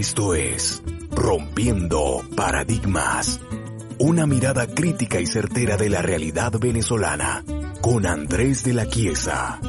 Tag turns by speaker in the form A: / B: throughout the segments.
A: Esto es Rompiendo Paradigmas. Una mirada crítica y certera de la realidad venezolana con Andrés de la Quiesa.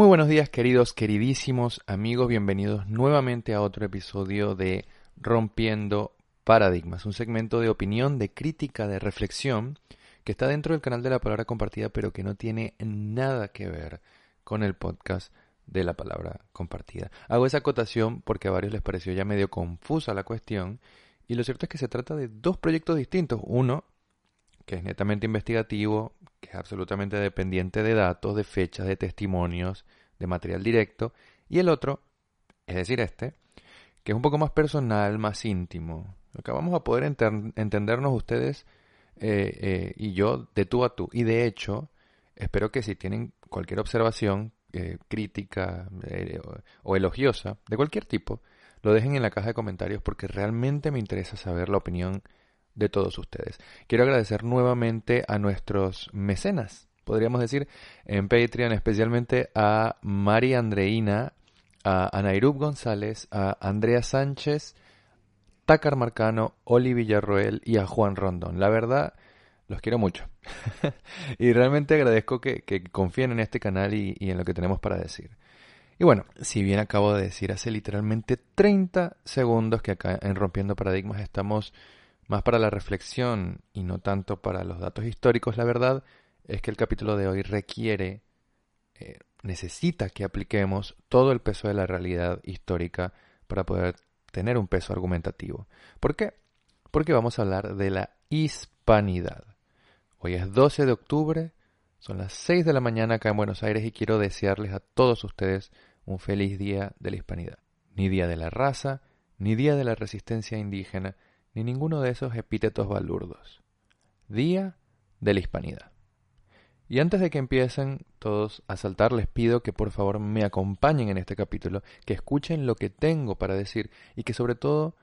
B: Muy buenos días queridos, queridísimos amigos, bienvenidos nuevamente a otro episodio de Rompiendo Paradigmas, un segmento de opinión, de crítica, de reflexión, que está dentro del canal de la palabra compartida, pero que no tiene nada que ver con el podcast de la palabra compartida. Hago esa acotación porque a varios les pareció ya medio confusa la cuestión, y lo cierto es que se trata de dos proyectos distintos. Uno, que es netamente investigativo, es absolutamente dependiente de datos, de fechas, de testimonios, de material directo, y el otro, es decir, este, que es un poco más personal, más íntimo, Acá vamos a poder entendernos ustedes eh, eh, y yo de tú a tú. Y de hecho, espero que si tienen cualquier observación eh, crítica o, elogiosa, de cualquier tipo, lo dejen en la caja de comentarios porque realmente me interesa saber la opinión de todos ustedes. Quiero agradecer nuevamente a nuestros mecenas, podríamos decir, en Patreon, especialmente a Mari Andreina, a Anairub González, a Andrea Sánchez, Takar Marcano, Oli Villarroel y a Juan Rondón. La verdad, los quiero mucho. y realmente agradezco que, confíen en este canal y, y, en lo que tenemos para decir. Y bueno, si bien acabo de decir hace literalmente 30 segundos que acá en Rompiendo Paradigmas estamos más para la reflexión y no tanto para los datos históricos, la verdad es que el capítulo de hoy requiere, eh, necesita que apliquemos todo el peso de la realidad histórica para poder tener un peso argumentativo. ¿Por qué? Porque vamos a hablar de la hispanidad. Hoy es 12 de octubre, son las 6 de la mañana acá en Buenos Aires y quiero desearles a todos ustedes un feliz día de la hispanidad. Ni día de la raza, ni día de la resistencia indígena, ni ninguno de esos epítetos balurdos. Día de la hispanidad. Y antes de que empiecen todos a saltar, les pido que por favor me acompañen en este capítulo, que escuchen lo que tengo para decir y que sobre todo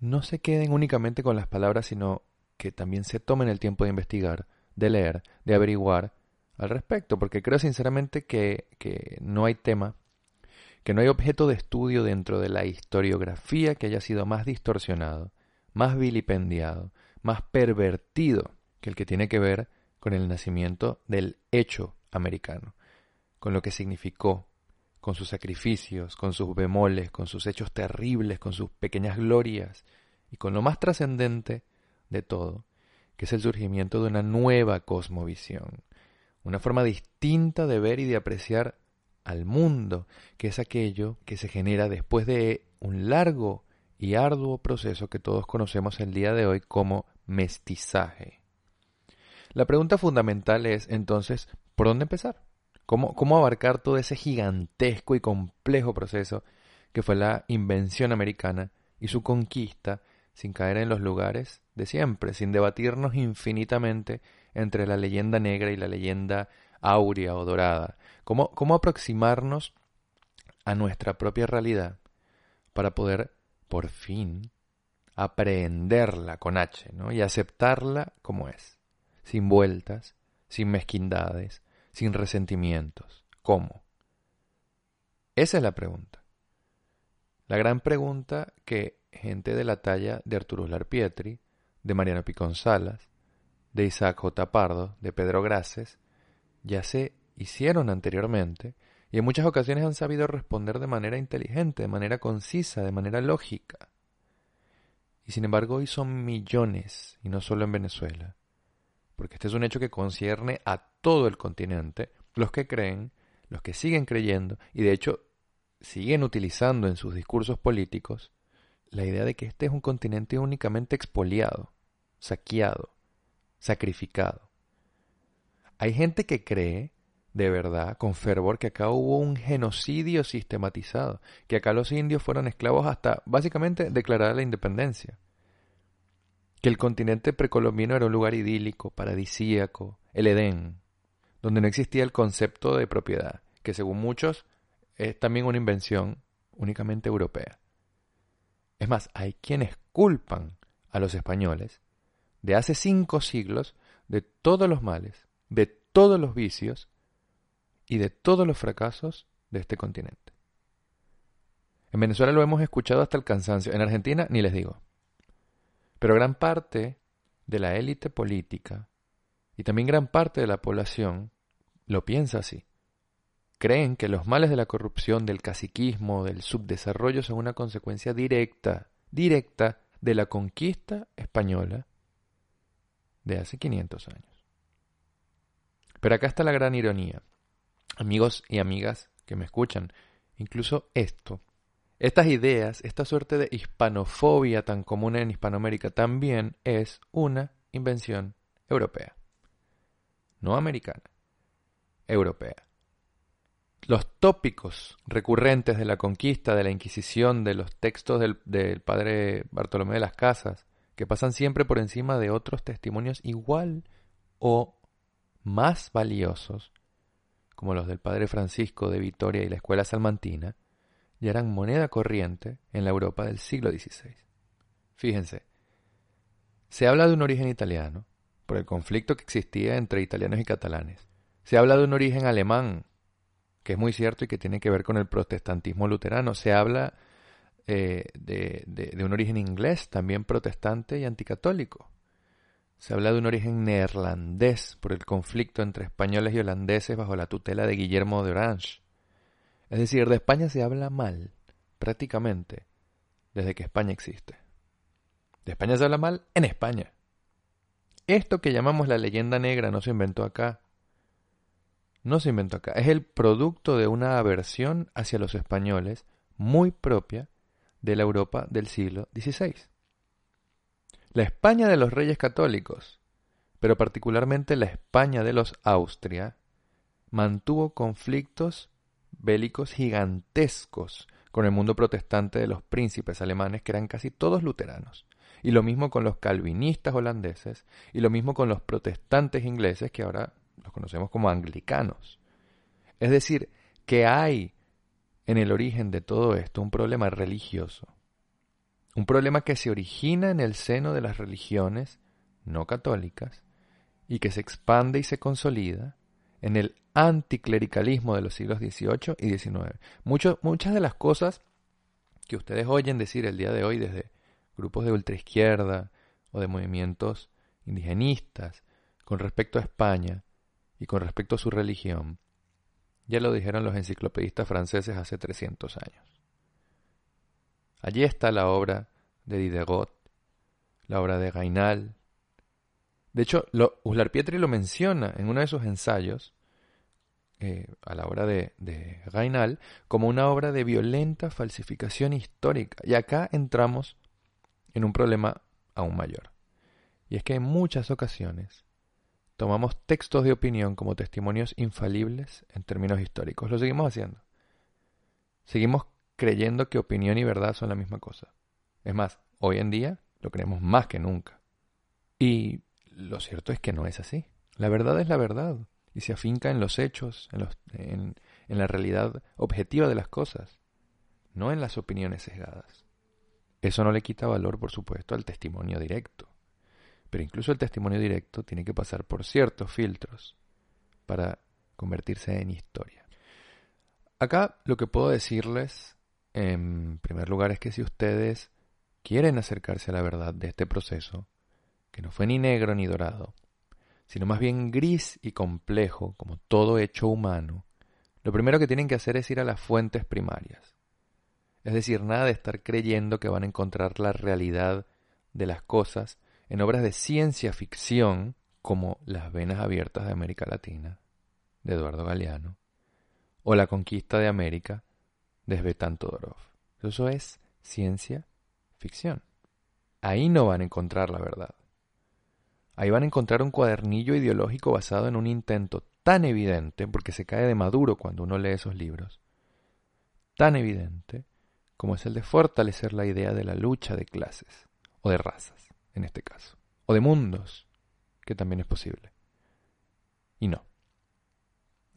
B: no se queden únicamente con las palabras, sino que también se tomen el tiempo de investigar, de leer, de averiguar al respecto, porque creo sinceramente que, que no hay tema, que no hay objeto de estudio dentro de la historiografía que haya sido más distorsionado, más vilipendiado, más pervertido que el que tiene que ver con el nacimiento del hecho americano, con lo que significó, con sus sacrificios, con sus bemoles, con sus hechos terribles, con sus pequeñas glorias, y con lo más trascendente de todo, que es el surgimiento de una nueva cosmovisión, una forma distinta de ver y de apreciar al mundo, que es aquello que se genera después de un largo y arduo proceso que todos conocemos el día de hoy como mestizaje. La pregunta fundamental es entonces, ¿por dónde empezar? ¿Cómo, ¿Cómo abarcar todo ese gigantesco y complejo proceso que fue la invención americana y su conquista sin caer en los lugares de siempre, sin debatirnos infinitamente entre la leyenda negra y la leyenda áurea o dorada? ¿Cómo, cómo aproximarnos a nuestra propia realidad para poder, por fin, aprehenderla con H ¿no? y aceptarla como es? sin vueltas, sin mezquindades, sin resentimientos. ¿Cómo? Esa es la pregunta. La gran pregunta que gente de la talla de Arturo Larpietri, de Mariano Picón Salas, de Isaac J. Pardo, de Pedro Graces, ya se hicieron anteriormente y en muchas ocasiones han sabido responder de manera inteligente, de manera concisa, de manera lógica. Y sin embargo hoy son millones, y no solo en Venezuela, porque este es un hecho que concierne a todo el continente, los que creen, los que siguen creyendo y de hecho siguen utilizando en sus discursos políticos la idea de que este es un continente únicamente expoliado, saqueado, sacrificado. Hay gente que cree, de verdad, con fervor, que acá hubo un genocidio sistematizado, que acá los indios fueron esclavos hasta básicamente declarar la independencia que el continente precolombino era un lugar idílico, paradisíaco, el Edén, donde no existía el concepto de propiedad, que según muchos es también una invención únicamente europea. Es más, hay quienes culpan a los españoles de hace cinco siglos de todos los males, de todos los vicios y de todos los fracasos de este continente. En Venezuela lo hemos escuchado hasta el cansancio, en Argentina ni les digo. Pero gran parte de la élite política y también gran parte de la población lo piensa así. Creen que los males de la corrupción, del caciquismo, del subdesarrollo son una consecuencia directa, directa de la conquista española de hace 500 años. Pero acá está la gran ironía. Amigos y amigas que me escuchan, incluso esto, estas ideas, esta suerte de hispanofobia tan común en Hispanoamérica también es una invención europea. No americana, europea. Los tópicos recurrentes de la conquista, de la Inquisición, de los textos del, del padre Bartolomé de las Casas, que pasan siempre por encima de otros testimonios igual o más valiosos, como los del padre Francisco de Vitoria y la escuela salmantina, ya eran moneda corriente en la Europa del siglo XVI. Fíjense, se habla de un origen italiano, por el conflicto que existía entre italianos y catalanes. Se habla de un origen alemán, que es muy cierto y que tiene que ver con el protestantismo luterano. Se habla eh, de, de, un origen inglés, también protestante y anticatólico. Se habla de un origen neerlandés por el conflicto entre españoles y holandeses bajo la tutela de Guillermo de Orange. Es decir, de España se habla mal, prácticamente, desde que España existe. De España se habla mal en España. Esto que llamamos la leyenda negra no se inventó acá. No se inventó acá. Es el producto de una aversión hacia los españoles muy propia de la Europa del siglo XVI. La España de los reyes católicos, pero particularmente la España de los Austria, mantuvo conflictos bélicos gigantescos con el mundo protestante de los príncipes alemanes, que eran casi todos luteranos. Y lo mismo con los calvinistas holandeses, y lo mismo con los protestantes ingleses, que ahora los conocemos como anglicanos. Es decir, que hay en el origen de todo esto un problema religioso. Un problema que se origina en el seno de las religiones no católicas y que se expande y se consolida en el anticlericalismo de los siglos XVIII y XIX. muchas de las cosas que ustedes oyen decir el día de hoy desde grupos de ultraizquierda o de movimientos indigenistas con respecto a España y con respecto a su religión, ya lo dijeron los enciclopedistas franceses hace 300 años. Allí está la obra de Diderot, la obra de Gainal. De hecho, Uslar Pietri lo menciona en uno de sus ensayos, eh, a la obra de, de Gainal, como una obra de violenta falsificación histórica. Y acá entramos en un problema aún mayor. Y es que en muchas ocasiones tomamos textos de opinión como testimonios infalibles en términos históricos. Lo seguimos haciendo. Seguimos creyendo que opinión y verdad son la misma cosa. Es más, hoy en día lo creemos más que nunca. Y lo cierto es que no es así. La verdad es la verdad y se afinca en los hechos, en, la realidad objetiva de las cosas, no en las opiniones sesgadas. Eso no le quita valor, por supuesto, al testimonio directo. Pero incluso el testimonio directo tiene que pasar por ciertos filtros para convertirse en historia. Acá lo que puedo decirles, en primer lugar, es que si ustedes quieren acercarse a la verdad de este proceso, que no fue ni negro ni dorado, sino más bien gris y complejo, como todo hecho humano, lo primero que tienen que hacer es ir a las fuentes primarias. Es decir, nada de estar creyendo que van a encontrar la realidad de las cosas en obras de ciencia ficción como Las Venas Abiertas de América Latina, de Eduardo Galeano, o La Conquista de América, de Svetan Todorov. Eso es ciencia ficción. Ahí no van a encontrar la verdad. Ahí van a encontrar un cuadernillo ideológico basado en un intento tan evidente, porque se cae de maduro cuando uno lee esos libros, tan evidente como es el de fortalecer la idea de la lucha de clases o de razas en este caso. O de mundos, que también es posible. Y no.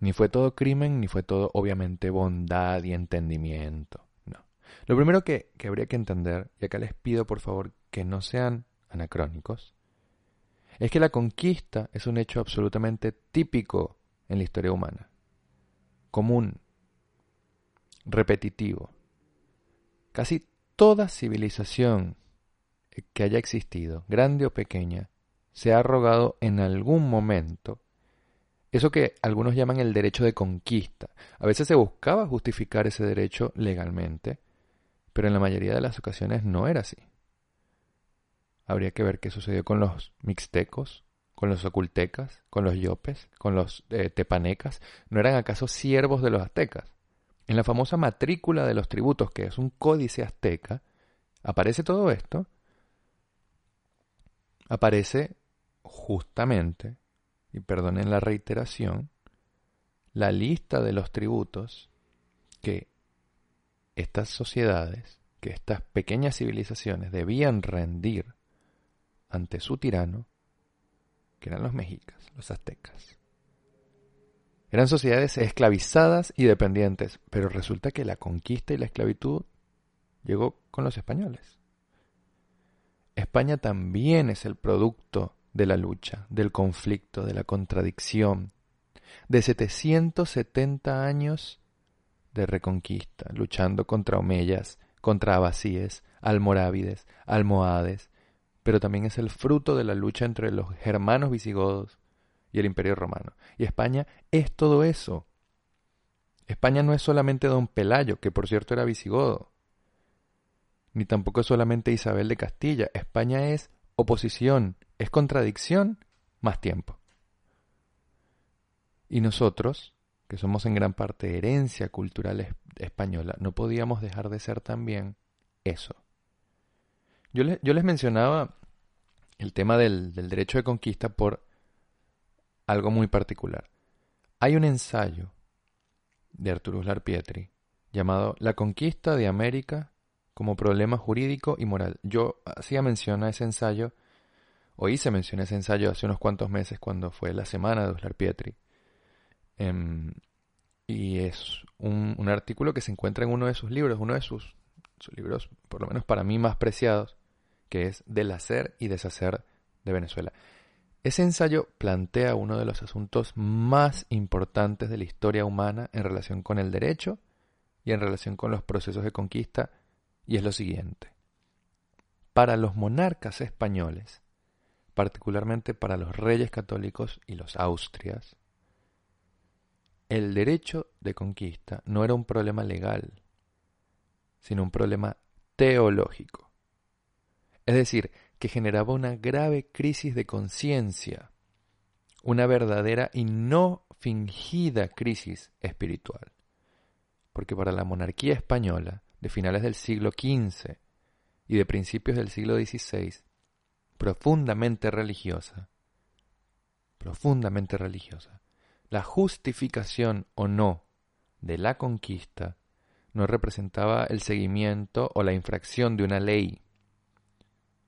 B: Ni fue todo crimen, ni fue todo obviamente bondad y entendimiento. No. Lo primero que, que habría que entender, y acá les pido por favor que no sean anacrónicos, es que la conquista es un hecho absolutamente típico en la historia humana, común, repetitivo. Casi toda civilización que haya existido, grande o pequeña, se ha arrogado en algún momento eso que algunos llaman el derecho de conquista. A veces se buscaba justificar ese derecho legalmente, pero en la mayoría de las ocasiones no era así. Habría que ver qué sucedió con los mixtecos, con los ocultecas, con los yopes, con los eh, tepanecas. ¿No eran acaso siervos de los aztecas? En la famosa matrícula de los tributos, que es un códice azteca, aparece todo esto. Aparece justamente, y perdonen la reiteración, la lista de los tributos que estas sociedades, que estas pequeñas civilizaciones debían rendir ante su tirano, que eran los mexicas, los aztecas. Eran sociedades esclavizadas y dependientes, pero resulta que la conquista y la esclavitud llegó con los españoles. España también es el producto de la lucha, del conflicto, de la contradicción, de 770 años de reconquista, luchando contra omeyas, contra abasíes, almorávides, almohades, pero también es el fruto de la lucha entre los germanos visigodos y el imperio romano. Y España es todo eso. España no es solamente don Pelayo, que por cierto era visigodo, ni tampoco es solamente Isabel de Castilla. España es oposición, es contradicción más tiempo. Y nosotros, que somos en gran parte herencia cultural española, no podíamos dejar de ser también eso. Yo, les mencionaba el tema del, del derecho de conquista por algo muy particular. Hay un ensayo de Arturo Uslar Pietri llamado La conquista de América como problema jurídico y moral. Yo hacía mención a ese ensayo, o hice mención a ese ensayo hace unos cuantos meses cuando fue la semana de Uslar Pietri. Em, y es un, artículo que se encuentra en uno de sus libros, uno de sus libros, por lo menos para mí, más preciados, que es Del hacer y deshacer de Venezuela. Ese ensayo plantea uno de los asuntos más importantes de la historia humana en relación con el derecho y en relación con los procesos de conquista, y es lo siguiente. Para los monarcas españoles, particularmente para los reyes católicos y los austrias, el derecho de conquista no era un problema legal, sino un problema teológico. Es decir, que generaba una grave crisis de conciencia, una verdadera y no fingida crisis espiritual. Porque para la monarquía española de finales del siglo XV y de principios del siglo XVI, profundamente religiosa, profundamente religiosa, la justificación o no de la conquista no representaba el seguimiento o la infracción de una ley,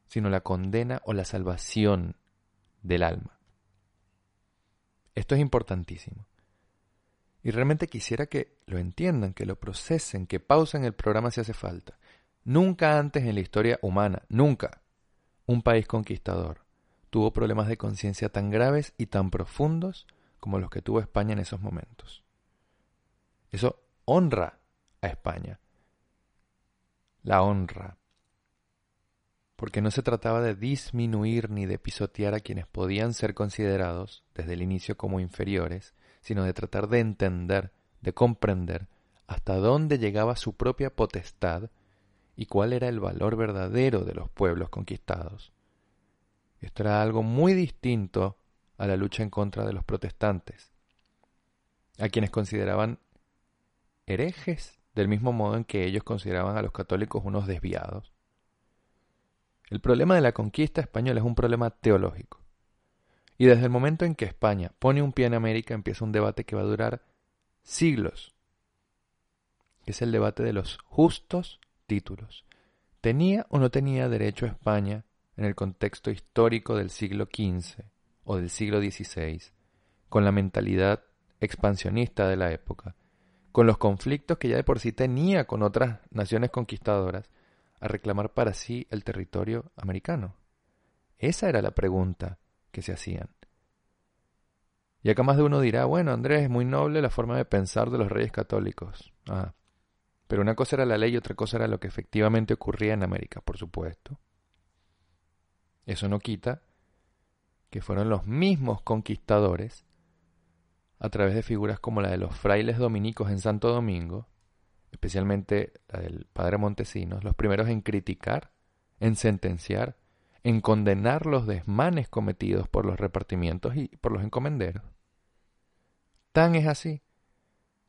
B: sino la condena o la salvación del alma. Esto es importantísimo. Y realmente quisiera que lo entiendan, que lo procesen, que pausen el programa si hace falta. Nunca antes en la historia humana, nunca, un país conquistador tuvo problemas de conciencia tan graves y tan profundos como los que tuvo España en esos momentos. Eso honra a España. La honra porque no se trataba de disminuir ni de pisotear a quienes podían ser considerados desde el inicio como inferiores, sino de tratar de entender, de comprender hasta dónde llegaba su propia potestad y cuál era el valor verdadero de los pueblos conquistados. Esto era algo muy distinto a la lucha en contra de los protestantes, a quienes consideraban herejes del mismo modo en que ellos consideraban a los católicos unos desviados. El problema de la conquista española es un problema teológico. Y desde el momento en que España pone un pie en América empieza un debate que va a durar siglos. Es el debate de los justos títulos. ¿Tenía o no tenía derecho España en el contexto histórico del siglo XV o del siglo XVI, con la mentalidad expansionista de la época, con los conflictos que ya de por sí tenía con otras naciones conquistadoras, a reclamar para sí el territorio americano? Esa era la pregunta que se hacían. Y acá más de uno dirá, bueno, Andrés, es muy noble la forma de pensar de los reyes católicos. Ah, pero una cosa era la ley y otra cosa era lo que efectivamente ocurría en América, por supuesto. Eso no quita que fueron los mismos conquistadores, a través de figuras como la de los frailes dominicos en Santo Domingo, especialmente la del padre Montesinos, los primeros en criticar, en sentenciar, en condenar los desmanes cometidos por los repartimientos y por los encomenderos. Tan es así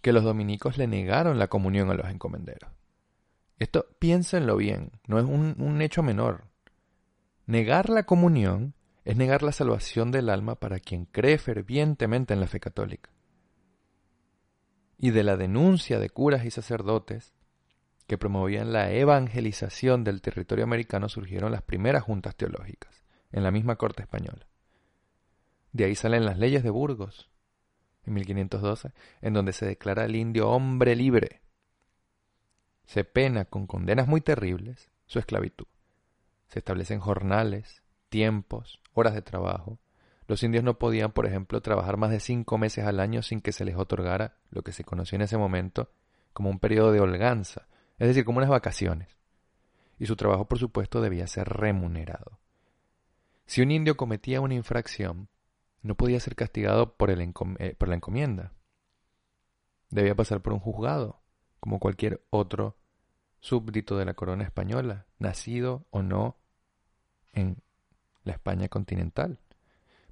B: que los dominicos le negaron la comunión a los encomenderos. Esto piénsenlo bien, no es un, un hecho menor. Negar la comunión es negar la salvación del alma para quien cree fervientemente en la fe católica. Y de la denuncia de curas y sacerdotes que promovían la evangelización del territorio americano surgieron las primeras juntas teológicas, en la misma corte española. De ahí salen las leyes de Burgos, en 1512, en donde se declara al indio hombre libre. Se pena con condenas muy terribles su esclavitud. Se establecen jornales, tiempos, horas de trabajo. Los indios no podían, por ejemplo, trabajar más de cinco meses al año sin que se les otorgara lo que se conoció en ese momento como un periodo de holganza, es decir, como unas vacaciones. Y su trabajo, por supuesto, debía ser remunerado. Si un indio cometía una infracción, no podía ser castigado por, el eh, por la encomienda. Debía pasar por un juzgado, como cualquier otro súbdito de la corona española, nacido o no en la España continental.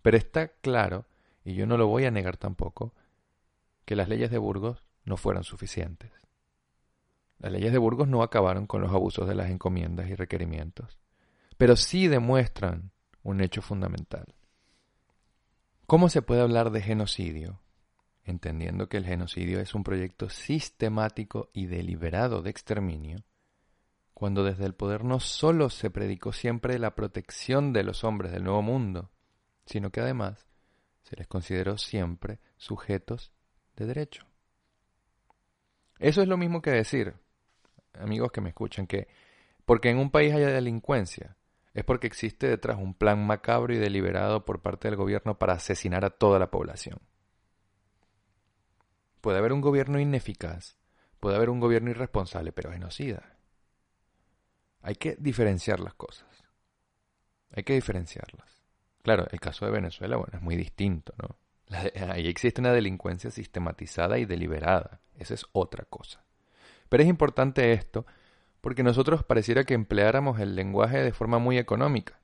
B: Pero está claro, y yo no lo voy a negar tampoco, que las leyes de Burgos no fueron suficientes. Las leyes de Burgos no acabaron con los abusos de las encomiendas y requerimientos, pero sí demuestran un hecho fundamental. ¿Cómo se puede hablar de genocidio? Entendiendo que el genocidio es un proyecto sistemático y deliberado de exterminio, cuando desde el poder no sólo se predicó siempre la protección de los hombres del Nuevo Mundo, sino que además se les consideró siempre sujetos de derecho. Eso es lo mismo que decir, amigos que me escuchan, que porque en un país haya delincuencia, es porque existe detrás un plan macabro y deliberado por parte del gobierno para asesinar a toda la población. Puede haber un gobierno ineficaz, puede haber un gobierno irresponsable, pero genocida. Hay que diferenciar las cosas. Hay que diferenciarlas. Claro, el caso de Venezuela, bueno, es muy distinto, ¿no? Ahí existe una delincuencia sistematizada y deliberada. Esa es otra cosa. Pero es importante esto porque nosotros pareciera que empleáramos el lenguaje de forma muy económica,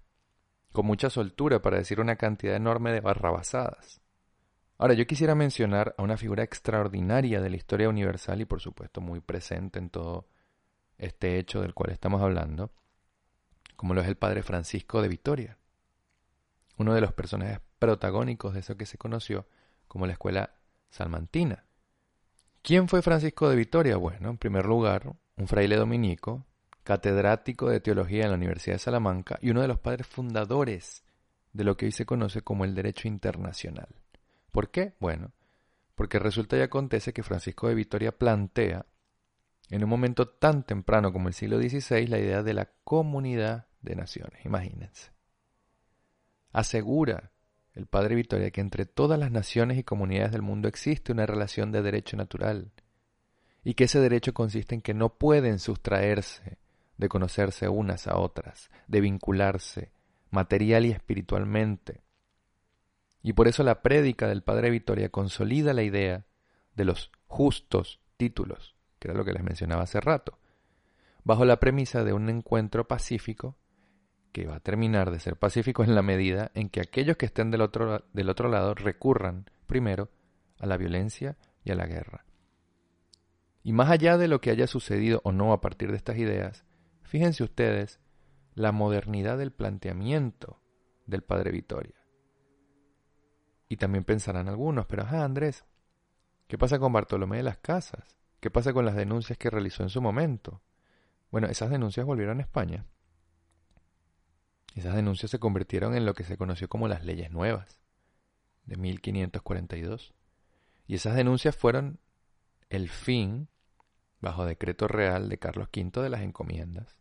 B: con mucha soltura para decir una cantidad enorme de barrabasadas. Ahora, yo quisiera mencionar a una figura extraordinaria de la historia universal y por supuesto muy presente en todo este hecho del cual estamos hablando, como lo es el padre Francisco de Vitoria, uno de los personajes protagónicos de eso que se conoció como la escuela salmantina. ¿Quién fue Francisco de Vitoria? Bueno, en primer lugar, un fraile dominico, catedrático de teología en la Universidad de Salamanca y uno de los padres fundadores de lo que hoy se conoce como el derecho internacional. ¿Por qué? Bueno, porque resulta y acontece que Francisco de Vitoria plantea, en un momento tan temprano como el siglo XVI, la idea de la comunidad de naciones, imagínense. Asegura el padre Vitoria que entre todas las naciones y comunidades del mundo existe una relación de derecho natural, y que ese derecho consiste en que no pueden sustraerse de conocerse unas a otras, de vincularse material y espiritualmente. Y por eso la prédica del Padre Vitoria consolida la idea de los justos títulos, que era lo que les mencionaba hace rato, bajo la premisa de un encuentro pacífico que va a terminar de ser pacífico en la medida en que aquellos que estén del otro, del otro lado recurran primero a la violencia y a la guerra. Y más allá de lo que haya sucedido o no a partir de estas ideas, fíjense ustedes la modernidad del planteamiento del padre Vitoria. Y también pensarán algunos, pero ajá, Andrés, ¿qué pasa con Bartolomé de las Casas? ¿Qué pasa con las denuncias que realizó en su momento? Bueno, esas denuncias volvieron a España. Esas denuncias se convirtieron en lo que se conoció como las leyes nuevas de 1542 Y esas denuncias fueron el fin, bajo decreto real de Carlos V, de las encomiendas.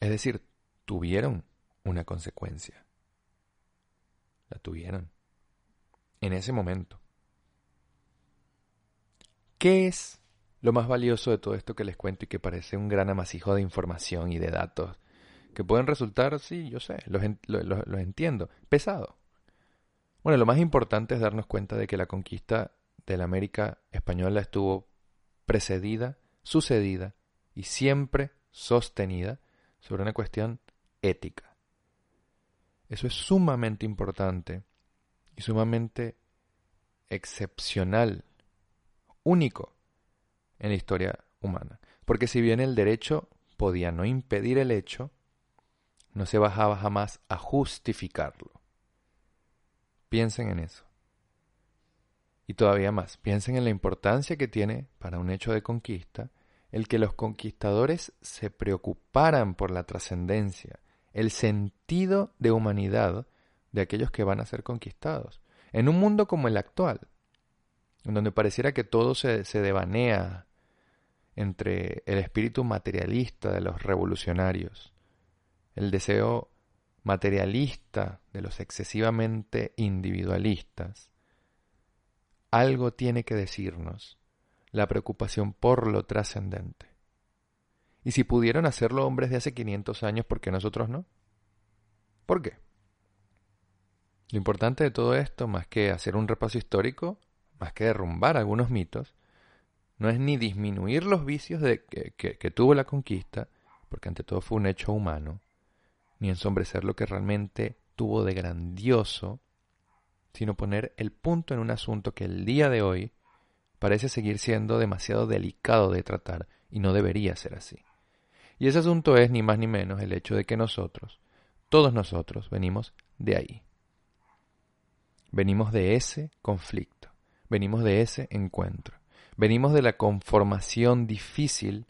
B: Es decir, tuvieron una consecuencia. La tuvieron. En ese momento. ¿Qué es lo más valioso de todo esto que les cuento y que parece un gran amasijo de información y de datos que pueden resultar, sí, yo sé, los, entiendo, pesado? Bueno, lo más importante es darnos cuenta de que la conquista la América española estuvo precedida, sucedida y siempre sostenida sobre una cuestión ética. Eso es sumamente importante y sumamente excepcional, único en la historia humana. Porque si bien el derecho podía no impedir el hecho, no se bajaba jamás a justificarlo. Piensen en eso. Y todavía más, piensen en la importancia que tiene para un hecho de conquista el que los conquistadores se preocuparan por la trascendencia, el sentido de humanidad de aquellos que van a ser conquistados. En un mundo como el actual, en donde pareciera que todo se, se devanea entre el espíritu materialista de los revolucionarios, el deseo materialista de los excesivamente individualistas, algo tiene que decirnos la preocupación por lo trascendente. Y si pudieron hacerlo hombres de hace 500 años, ¿por qué nosotros no? ¿Por qué? Lo importante de todo esto, más que hacer un repaso histórico, más que derrumbar algunos mitos, no es ni disminuir los vicios de que, que tuvo la conquista, porque ante todo fue un hecho humano, ni ensombrecer lo que realmente tuvo de grandioso, sino poner el punto en un asunto que el día de hoy parece seguir siendo demasiado delicado de tratar y no debería ser así. Y ese asunto es ni más ni menos el hecho de que nosotros, todos nosotros, venimos de ahí. Venimos de ese conflicto, venimos de ese encuentro, venimos de la conformación difícil,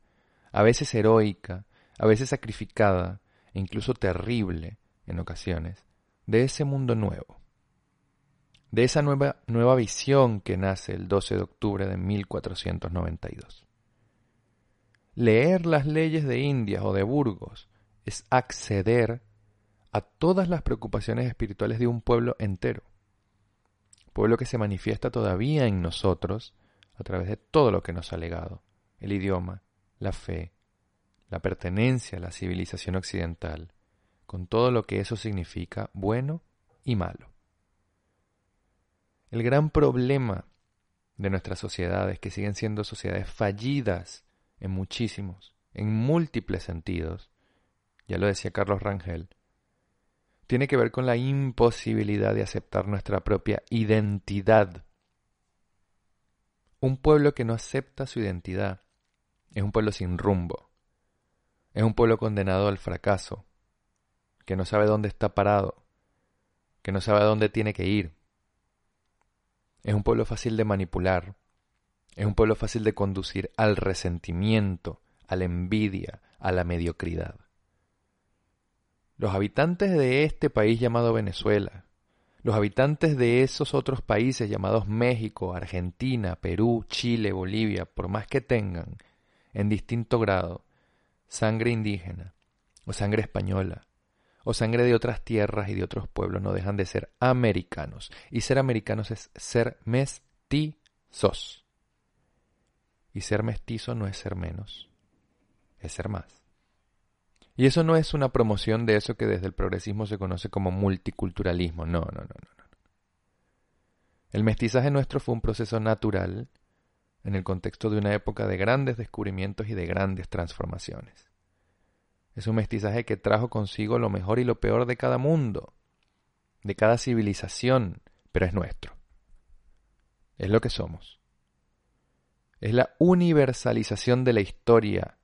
B: a veces heroica, a veces sacrificada e incluso terrible en ocasiones, de ese mundo nuevo de esa nueva, nueva visión que nace el 12 de octubre de 1492. Leer las leyes de Indias o de Burgos es acceder a todas las preocupaciones espirituales de un pueblo entero, pueblo que se manifiesta todavía en nosotros a través de todo lo que nos ha legado, el idioma, la fe, la pertenencia a la civilización occidental, con todo lo que eso significa bueno y malo. El gran problema de nuestras sociedades, que siguen siendo sociedades fallidas en muchísimos, en múltiples sentidos, ya lo decía Carlos Rangel, tiene que ver con la imposibilidad de aceptar nuestra propia identidad. Un pueblo que no acepta su identidad es un pueblo sin rumbo, es un pueblo condenado al fracaso, que no sabe dónde está parado, que no sabe a dónde tiene que ir, es un pueblo fácil de manipular. Es un pueblo fácil de conducir al resentimiento, a la envidia, a la mediocridad. Los habitantes de este país llamado Venezuela, los habitantes de esos otros países llamados México, Argentina, Perú, Chile, Bolivia, por más que tengan, en distinto grado, sangre indígena o sangre española, o sangre de otras tierras y de otros pueblos no dejan de ser americanos. Y ser americanos es ser mestizos. Y ser mestizo no es ser menos, es ser más. Y eso no es una promoción de eso que desde el progresismo se conoce como multiculturalismo. No, no, no, no. El mestizaje nuestro fue un proceso natural en el contexto de una época de grandes descubrimientos y de grandes transformaciones. Es un mestizaje que trajo consigo lo mejor y lo peor de cada mundo, de cada civilización, pero es nuestro. Es lo que somos. Es la universalización de la historia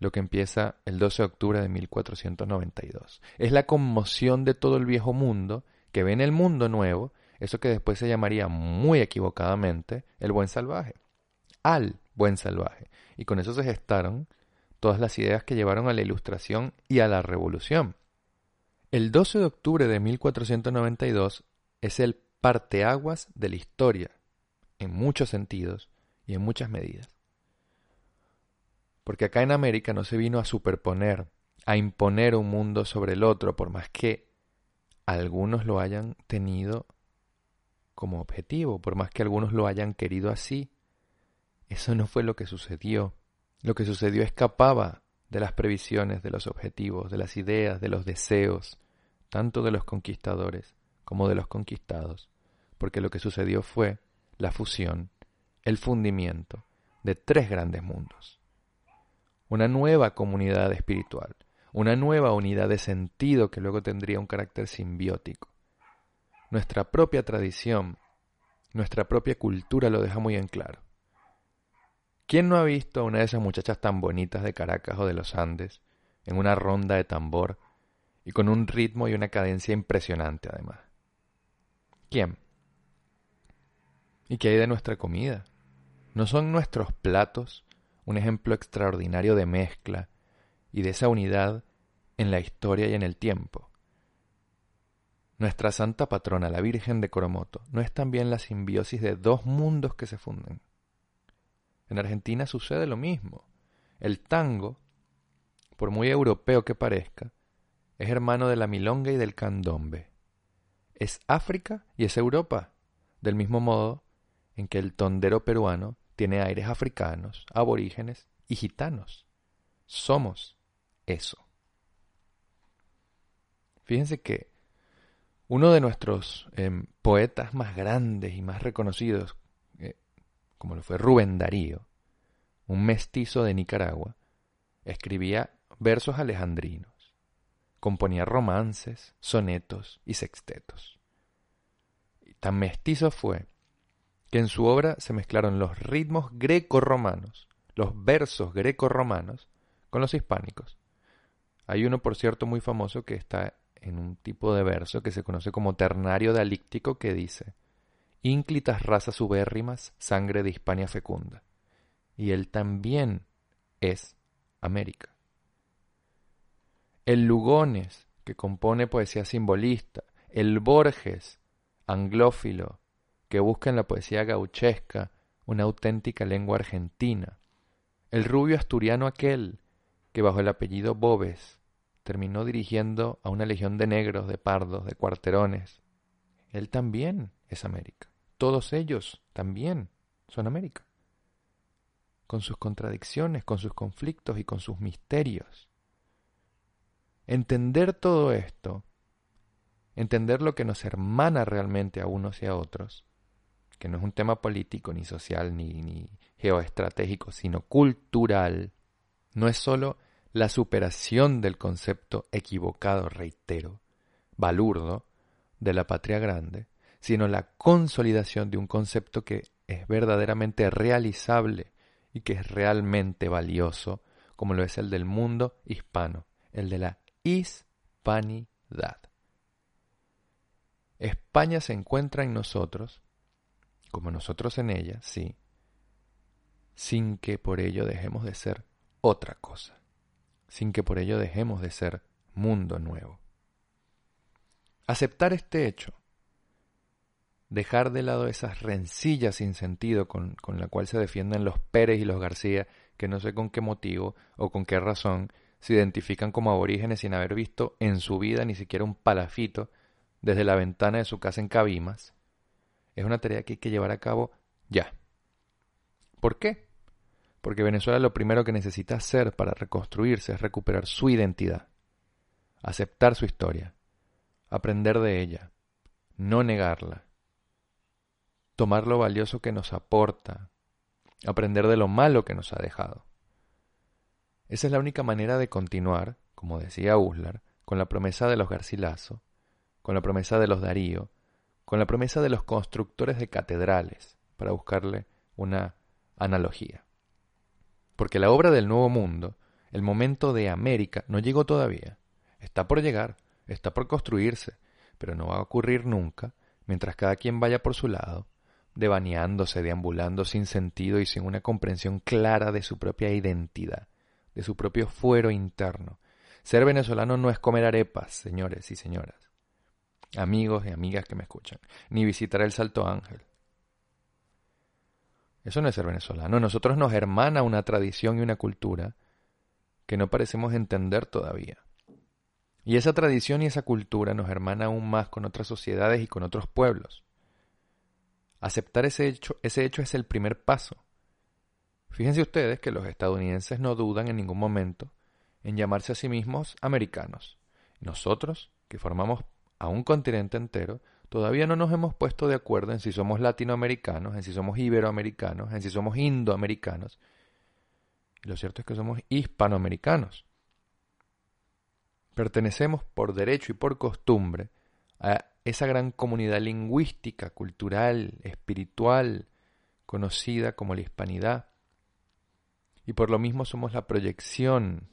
B: lo que empieza el 12 de octubre de 1492. Es la conmoción de todo el viejo mundo que ve en el mundo nuevo eso que después se llamaría muy equivocadamente el buen salvaje. Al buen salvaje. Y con eso se gestaron todas las ideas que llevaron a la Ilustración y a la Revolución. El 12 de octubre de 1492 es el parteaguas de la historia, en muchos sentidos y en muchas medidas. Porque acá en América no se vino a superponer, a imponer un mundo sobre el otro, por más que algunos lo hayan tenido como objetivo, por más que algunos lo hayan querido así. Eso no fue lo que sucedió. Lo que sucedió escapaba de las previsiones, de los objetivos, de las ideas, de los deseos, tanto de los conquistadores como de los conquistados, porque lo que sucedió fue la fusión, el fundimiento de tres grandes mundos. Una nueva comunidad espiritual, una nueva unidad de sentido que luego tendría un carácter simbiótico. Nuestra propia tradición, nuestra propia cultura lo deja muy en claro. ¿Quién no ha visto a una de esas muchachas tan bonitas de Caracas o de los Andes en una ronda de tambor y con un ritmo y una cadencia impresionante además? ¿Quién? ¿Y qué hay de nuestra comida? ¿No son nuestros platos un ejemplo extraordinario de mezcla y de esa unidad en la historia y en el tiempo? Nuestra santa patrona, la Virgen de Coromoto, no es también la simbiosis de dos mundos que se funden. En Argentina sucede lo mismo. El tango, por muy europeo que parezca, es hermano de la milonga y del candombe. Es África y es Europa, del mismo modo en que el tondero peruano tiene aires africanos, aborígenes y gitanos. Somos eso. Fíjense que uno de nuestros em, poetas más grandes y más reconocidos, como lo fue Rubén Darío, un mestizo de Nicaragua, escribía versos alejandrinos, componía romances, sonetos y sextetos. Y tan mestizo fue que en su obra se mezclaron los ritmos greco-romanos, los versos greco-romanos, con los hispánicos. Hay uno, por cierto, muy famoso que está en un tipo de verso que se conoce como ternario dialíctico que dice ínclitas razas ubérrimas, sangre de Hispania fecunda. Y él también es América. El Lugones, que compone poesía simbolista, el Borges, anglófilo, que busca en la poesía gauchesca una auténtica lengua argentina, el rubio asturiano aquel, que bajo el apellido Bobes terminó dirigiendo a una legión de negros, de pardos, de cuarterones. Él también es América. Todos ellos también son América. Con sus contradicciones, con sus conflictos y con sus misterios. Entender todo esto, entender lo que nos hermana realmente a unos y a otros, que no es un tema político, ni social, ni, geoestratégico, sino cultural, no es sólo la superación del concepto equivocado, reitero, balurdo, de la patria grande, sino la consolidación de un concepto que es verdaderamente realizable y que es realmente valioso, como lo es el del mundo hispano, el de la hispanidad. España se encuentra en nosotros, como nosotros en ella, sí, sin que por ello dejemos de ser otra cosa, sin que por ello dejemos de ser mundo nuevo. Aceptar este hecho dejar de lado esas rencillas sin sentido con, con la cual se defienden los Pérez y los García, que no sé con qué motivo o con qué razón se identifican como aborígenes sin haber visto en su vida ni siquiera un palafito desde la ventana de su casa en Cabimas, es una tarea que hay que llevar a cabo ya. ¿Por qué? Porque Venezuela lo primero que necesita hacer para reconstruirse es recuperar su identidad, aceptar su historia, aprender de ella, no negarla, tomar lo valioso que nos aporta, aprender de lo malo que nos ha dejado. Esa es la única manera de continuar, como decía Uslar, con la promesa de los Garcilaso, con la promesa de los Darío, con la promesa de los constructores de catedrales, para buscarle una analogía. Porque la obra del Nuevo Mundo, el momento de América, no llegó todavía. Está por llegar, está por construirse, pero no va a ocurrir nunca mientras cada quien vaya por su lado devaneándose, deambulando sin sentido y sin una comprensión clara de su propia identidad, de su propio fuero interno. Ser venezolano no es comer arepas, señores y señoras. amigos y amigas que me escuchan, ni visitar el Salto Ángel. Eso no es ser venezolano. Nosotros nos hermana una tradición y una cultura que no parecemos entender todavía. Y esa tradición y esa cultura nos hermana aún más con otras sociedades y con otros pueblos. Aceptar ese hecho, ese hecho es el primer paso. Fíjense ustedes que los estadounidenses no dudan en ningún momento en llamarse a sí mismos americanos. Nosotros, que formamos a un continente entero, todavía no nos hemos puesto de acuerdo en si somos latinoamericanos, en si somos iberoamericanos, en si somos indoamericanos. Lo cierto es que somos hispanoamericanos. Pertenecemos por derecho y por costumbre a esa gran comunidad lingüística, cultural, espiritual, conocida como la hispanidad. Y por lo mismo somos la proyección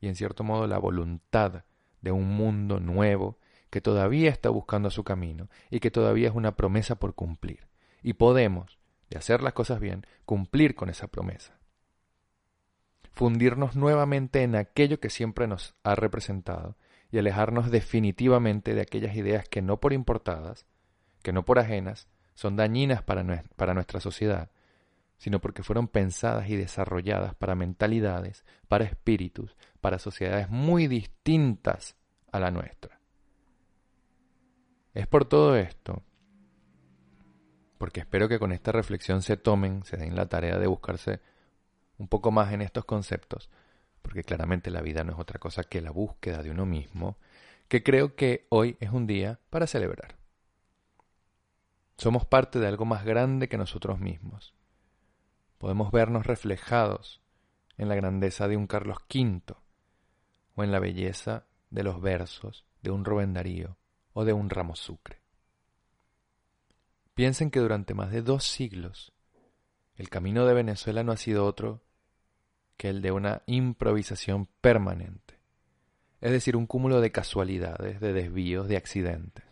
B: y en cierto modo la voluntad de un mundo nuevo que todavía está buscando su camino y que todavía es una promesa por cumplir. Y podemos, de hacer las cosas bien, cumplir con esa promesa. Fundirnos nuevamente en aquello que siempre nos ha representado y alejarnos definitivamente de aquellas ideas que no por importadas, que no por ajenas, son dañinas para, para nuestra sociedad, sino porque fueron pensadas y desarrolladas para mentalidades, para espíritus, para sociedades muy distintas a la nuestra. Es por todo esto, porque espero que con esta reflexión se tomen, se den la tarea de buscarse un poco más en estos conceptos, porque claramente la vida no es otra cosa que la búsqueda de uno mismo, que creo que hoy es un día para celebrar. Somos parte de algo más grande que nosotros mismos. Podemos vernos reflejados en la grandeza de un Carlos V o en la belleza de los versos de un Rubén Darío o de un ramo sucre. Piensen que durante más de dos siglos el camino de Venezuela no ha sido otro que el de una improvisación permanente, es decir, un cúmulo de casualidades, de desvíos, de accidentes.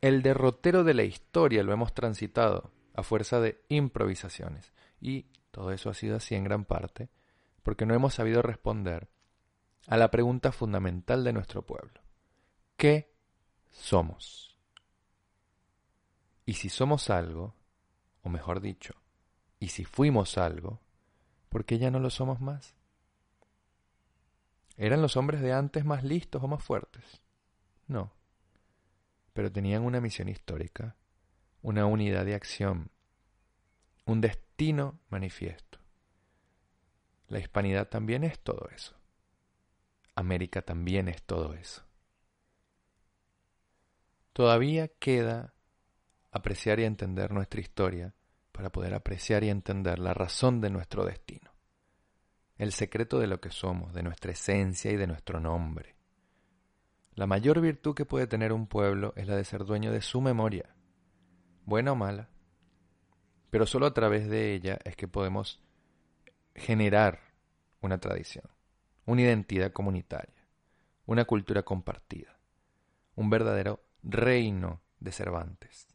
B: El derrotero de la historia lo hemos transitado a fuerza de improvisaciones, y todo eso ha sido así en gran parte porque no hemos sabido responder a la pregunta fundamental de nuestro pueblo. ¿Qué somos. Y si somos algo, o mejor dicho, y si fuimos algo, ¿por qué ya no lo somos más? ¿Eran los hombres de antes más listos o más fuertes? No. Pero tenían una misión histórica, una unidad de acción, un destino manifiesto. La hispanidad también es todo eso. América también es todo eso. Todavía queda apreciar y entender nuestra historia para poder apreciar y entender la razón de nuestro destino, el secreto de lo que somos, de nuestra esencia y de nuestro nombre. La mayor virtud que puede tener un pueblo es la de ser dueño de su memoria, buena o mala, pero solo a través de ella es que podemos generar una tradición, una identidad comunitaria, una cultura compartida, un verdadero reino de Cervantes.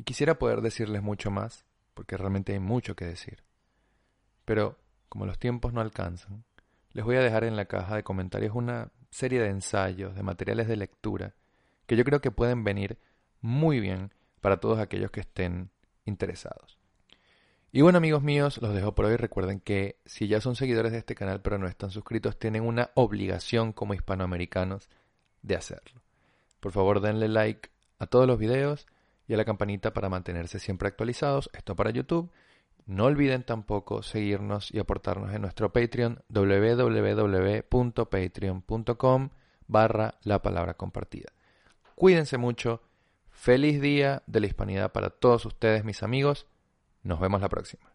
B: Y quisiera poder decirles mucho más, porque realmente hay mucho que decir. Pero, como los tiempos no alcanzan, les voy a dejar en la caja de comentarios una serie de ensayos, de materiales de lectura, que yo creo que pueden venir muy bien para todos aquellos que estén interesados. Y bueno amigos míos, los dejo por hoy. Recuerden que si ya son seguidores de este canal pero no están suscritos, tienen una obligación como hispanoamericanos de hacerlo. Por favor, denle like a todos los videos y a la campanita para mantenerse siempre actualizados. Esto para YouTube. No olviden tampoco seguirnos y aportarnos en nuestro Patreon www.patreon.com barra la palabra compartida. Cuídense mucho. Feliz día de la hispanidad para todos ustedes, mis amigos. Nos vemos la próxima.